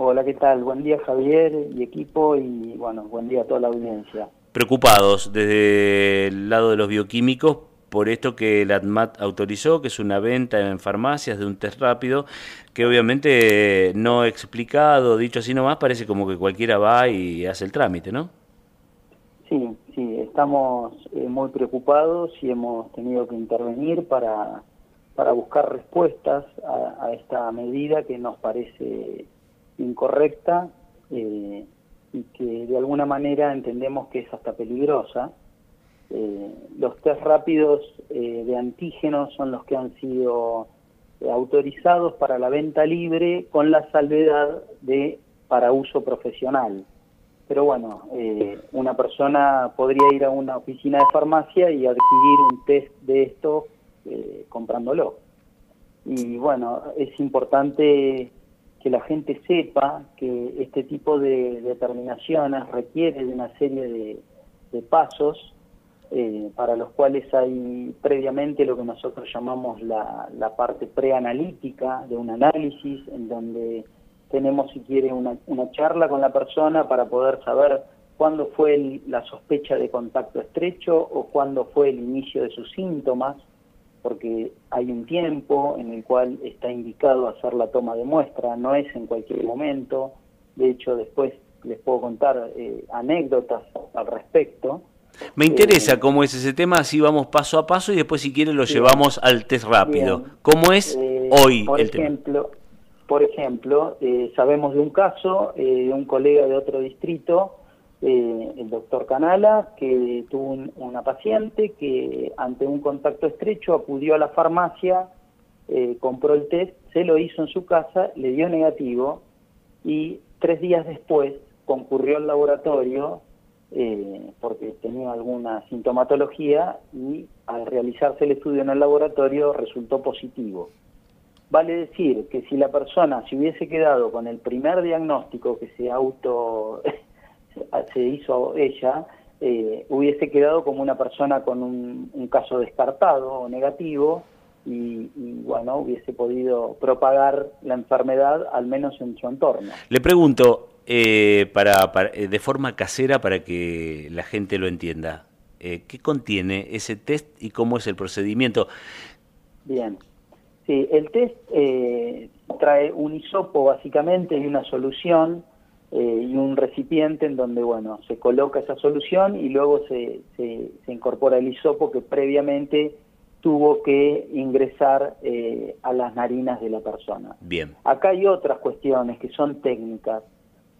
Hola, ¿qué tal? Buen día Javier y equipo y bueno, buen día a toda la audiencia. Preocupados desde el lado de los bioquímicos por esto que el ADMAT autorizó, que es una venta en farmacias de un test rápido, que obviamente no explicado, dicho así nomás, parece como que cualquiera va y hace el trámite, ¿no? Sí, sí, estamos eh, muy preocupados y hemos tenido que intervenir para, para buscar respuestas a, esta medida que nos parece incorrecta eh, y que de alguna manera entendemos que es hasta peligrosa eh, los test rápidos eh, de antígenos son los que han sido eh, autorizados para la venta libre con la salvedad de para uso profesional. Pero bueno, una persona podría ir a una oficina de farmacia y adquirir un test de esto comprándolo. Y bueno, es importante que la gente sepa que este tipo de determinaciones requiere de una serie de pasos eh, para los cuales hay previamente lo que nosotros llamamos la, la parte preanalítica de un análisis, en donde tenemos, si quiere, una, una charla con la persona para poder saber cuándo fue la sospecha de contacto estrecho o cuándo fue el inicio de sus síntomas, porque hay un tiempo en el cual está indicado hacer la toma de muestra, no es en cualquier momento, de hecho después les puedo contar eh, anécdotas al respecto, me interesa cómo es ese tema, así vamos paso a paso y después si quiere lo llevamos al test rápido. ¿Cómo es eh, hoy por el ejemplo, tema? Por ejemplo, eh, sabemos de un caso eh, de un colega de otro distrito, el doctor Canala, que tuvo una paciente que ante un contacto estrecho acudió a la farmacia, compró el test, se lo hizo en su casa, le dio negativo y tres días después concurrió al laboratorio eh, porque tenía alguna sintomatología y al realizarse el estudio en el laboratorio resultó positivo. Vale decir que si la persona se hubiese quedado con el primer diagnóstico que se auto se hizo ella, eh, hubiese quedado como una persona con un, caso descartado o negativo y, y, bueno, hubiese podido propagar la enfermedad al menos en su entorno. Le pregunto, eh, para, eh, de forma casera para que la gente lo entienda. Eh, ¿Qué contiene ese test y cómo es el procedimiento? Bien, sí, el test trae un hisopo básicamente y una solución y un recipiente en donde, bueno, se coloca esa solución y luego se, se, incorpora el hisopo que previamente tuvo que ingresar a las narinas de la persona. Bien. Acá hay otras cuestiones que son técnicas.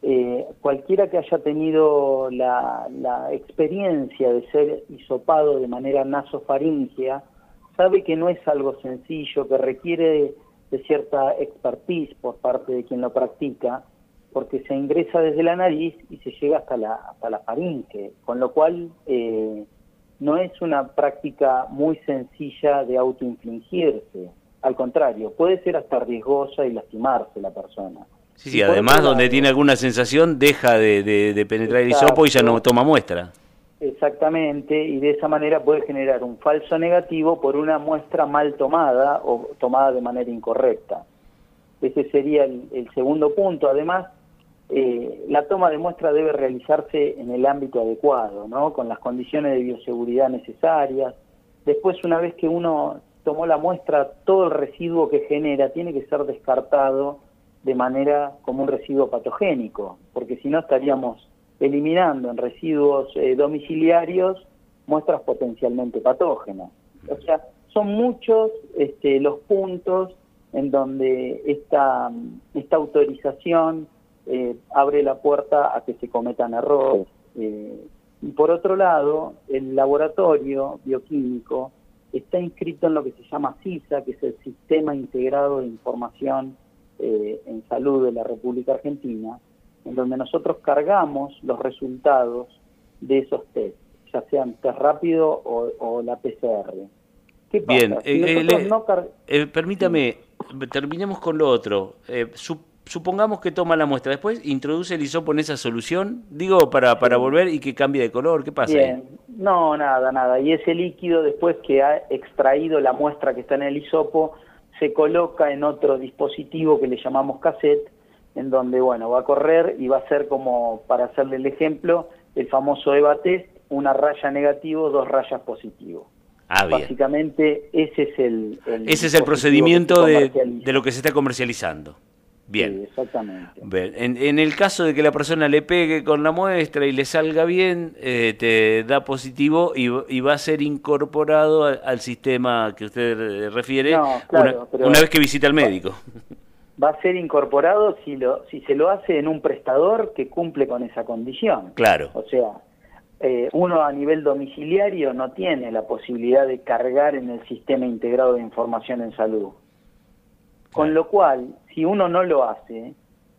Eh, cualquiera que haya tenido la, experiencia de ser hisopado de manera nasofaringea sabe que no es algo sencillo, que requiere de, cierta expertise por parte de quien lo practica, porque se ingresa desde la nariz y se llega hasta la, hasta la faringe, con lo cual eh, no es una práctica muy sencilla de autoinfligirse, al contrario, puede ser hasta riesgosa y lastimarse la persona. Sí, sí, además donde tiene alguna sensación deja de, penetrar el hisopo y ya no toma muestra. Exactamente, y de esa manera puede generar un falso negativo por una muestra mal tomada o tomada de manera incorrecta. Ese sería el, segundo punto. Además, eh, la toma de muestra debe realizarse en el ámbito adecuado, ¿no? con las condiciones de bioseguridad necesarias. Después, una vez que uno tomó la muestra, todo el residuo que genera tiene que ser descartado de manera como un residuo patogénico, porque si no estaríamos eliminando en residuos eh, domiciliarios muestras potencialmente patógenas. O sea, son muchos este, los puntos en donde esta, esta autorización eh, abre la puerta a que se cometan errores. Eh, y por otro lado, el laboratorio bioquímico está inscrito en lo que se llama CISA, que es el Sistema Integrado de Información eh, en salud de la República Argentina, en donde nosotros cargamos los resultados de esos test, ya sean test rápido o, la PCR. ¿Qué pasa? Bien, eh, eh, permítame, terminemos con lo otro. Supongamos que toma la muestra, después introduce el hisopo en esa solución, digo, para, para volver y que cambie de color, ¿qué pasa? Bien, no, nada, nada. Y ese líquido, después que ha extraído la muestra que está en el hisopo, se coloca en otro dispositivo que le llamamos cassette, en donde, bueno, va a correr y va a ser como, para hacerle el ejemplo, el famoso EVA test, una raya negativo, dos rayas positivo. Ah, bien. Básicamente ese es el... ese es el procedimiento de, de, lo que se está comercializando. Bien. Sí, exactamente. En, el caso de que la persona le pegue con la muestra y le salga bien, eh, te da positivo y, va a ser incorporado al, sistema que usted refiere una, vez que visita al médico. Va a ser incorporado si, lo, si se lo hace en un prestador que cumple con esa condición. Claro. O sea, eh, uno a nivel domiciliario no tiene la posibilidad de cargar en el sistema integrado de información en salud. Con lo cual, si uno no lo hace,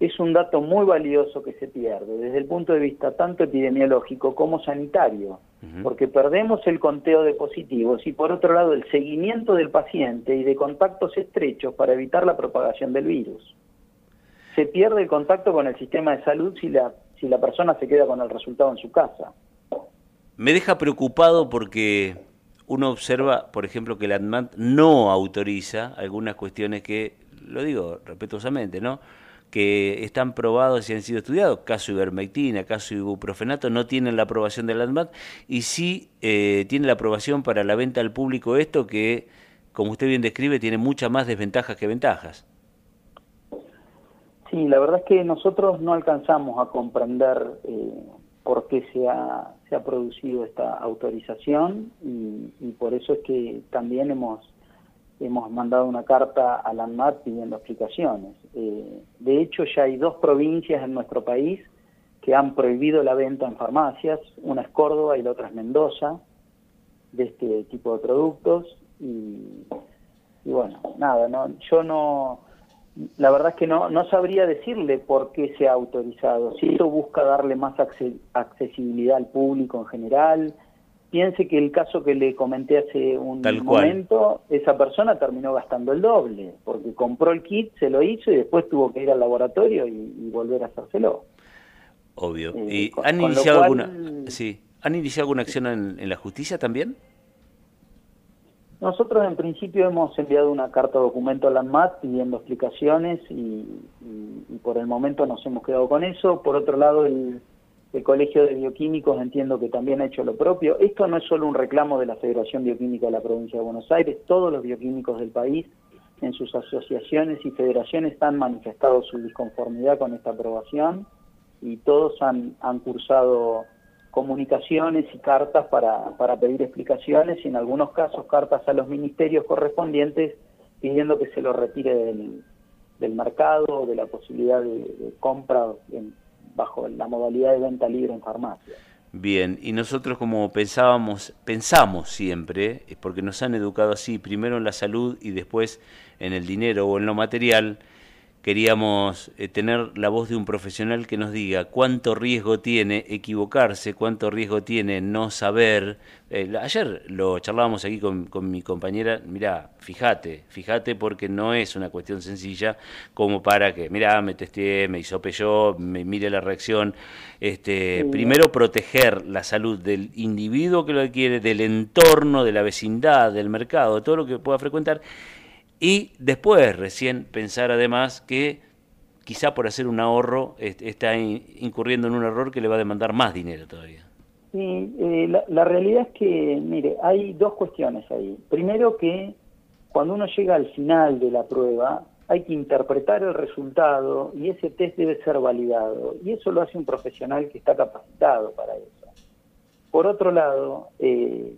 es un dato muy valioso que se pierde desde el punto de vista tanto epidemiológico como sanitario, porque perdemos el conteo de positivos y por otro lado el seguimiento del paciente y de contactos estrechos para evitar la propagación del virus. Se pierde el contacto con el sistema de salud si la, si la persona se queda con el resultado en su casa. Me deja preocupado porque uno observa, por ejemplo, que la ANMAT no autoriza algunas cuestiones que, lo digo respetuosamente, ¿no? que están probados y han sido estudiados, caso ivermectina, caso ibuprofenato, no tienen la aprobación de la ANMAT y sí eh, tiene la aprobación para la venta al público esto que, como usted bien describe, tiene muchas más desventajas que ventajas. Sí, la verdad es que nosotros no alcanzamos a comprender eh, por qué se ha, se ha producido esta autorización y, por eso es que también hemos, hemos mandado una carta a la ANMAT pidiendo explicaciones. Eh, de hecho, ya hay dos provincias en nuestro país que han prohibido la venta en farmacias, una es Córdoba y la otra es Mendoza, de este tipo de productos. Y, y bueno, nada, no, yo no la verdad es que no, no sabría decirle por qué se ha autorizado. Si esto busca darle más accesibilidad al público en general, piense que el caso que le comenté hace un momento, esa persona terminó gastando el doble, porque compró el kit, se lo hizo y después tuvo que ir al laboratorio y, volver a hacérselo. Obvio. Eh, ¿Y han iniciado alguna, sí, han iniciado alguna acción en la justicia también? Nosotros en principio hemos enviado una carta documento a la ANMAT pidiendo explicaciones y, por el momento nos hemos quedado con eso. Por otro lado, el, Colegio de Bioquímicos entiendo que también ha hecho lo propio. Esto no es solo un reclamo de la Federación Bioquímica de la Provincia de Buenos Aires, todos los bioquímicos del país en sus asociaciones y federaciones han manifestado su disconformidad con esta aprobación y todos han, han cursado comunicaciones y cartas para, pedir explicaciones y en algunos casos cartas a los ministerios correspondientes pidiendo que se lo retire del, del mercado o de la posibilidad de, compra bajo la modalidad de venta libre en farmacia. Bien, y nosotros como pensábamos, pensamos siempre, porque nos han educado así, primero en la salud y después en el dinero o en lo material, queríamos eh, tener la voz de un profesional que nos diga cuánto riesgo tiene equivocarse, cuánto riesgo tiene no saber. Eh, ayer lo charlábamos aquí con, mi compañera, mira, fíjate, fíjate porque no es una cuestión sencilla como para que, mira, me testé, me hizo yo, me mire la reacción. Este, Primero proteger la salud del individuo que lo adquiere, del entorno, de la vecindad, del mercado, de todo lo que pueda frecuentar y después recién pensar además que quizá por hacer un ahorro está incurriendo en un error que le va a demandar más dinero todavía. Sí, eh, la, realidad es que, mire, hay dos cuestiones ahí. Primero que cuando uno llega al final de la prueba, hay que interpretar el resultado y ese test debe ser validado. Y eso lo hace un profesional que está capacitado para eso. Por otro lado, eh,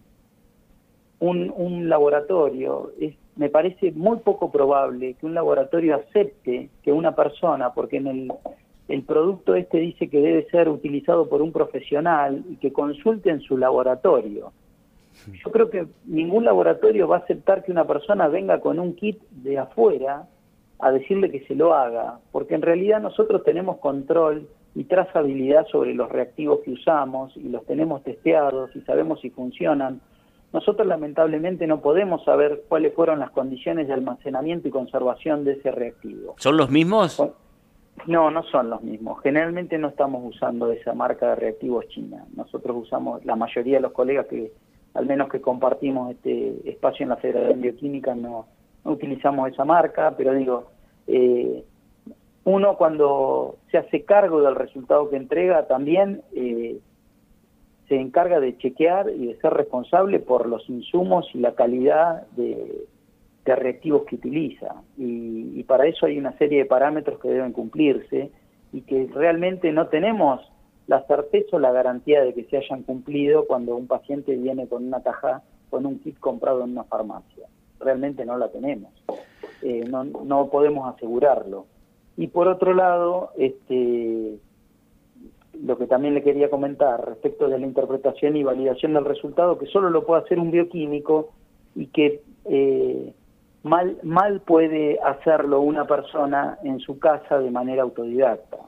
un, un laboratorio es me parece muy poco probable que un laboratorio acepte que una persona, porque en el, el producto este dice que debe ser utilizado por un profesional y que consulte en su laboratorio. Yo creo que ningún laboratorio va a aceptar que una persona venga con un kit de afuera a decirle que se lo haga, porque en realidad nosotros tenemos control y trazabilidad sobre los reactivos que usamos y los tenemos testeados y sabemos si funcionan nosotros lamentablemente no podemos saber cuáles fueron las condiciones de almacenamiento y conservación de ese reactivo. ¿Son los mismos? No, no son los mismos. Generalmente no estamos usando esa marca de reactivos china. Nosotros usamos, la mayoría de los colegas que, al menos que compartimos este espacio en la Federación Bioquímica, no, utilizamos esa marca, pero digo, eh, uno cuando se hace cargo del resultado que entrega también eh, se encarga de chequear y de ser responsable por los insumos y la calidad de, reactivos que utiliza. Y, para eso hay una serie de parámetros que deben cumplirse y que realmente no tenemos la certeza o la garantía de que se hayan cumplido cuando un paciente viene con una caja, con un kit comprado en una farmacia. Realmente no la tenemos. Eh, no, no podemos asegurarlo. Y por otro lado, este, lo que también le quería comentar respecto de la interpretación y validación del resultado, que solo lo puede hacer un bioquímico y que eh, mal, mal puede hacerlo una persona en su casa de manera autodidacta.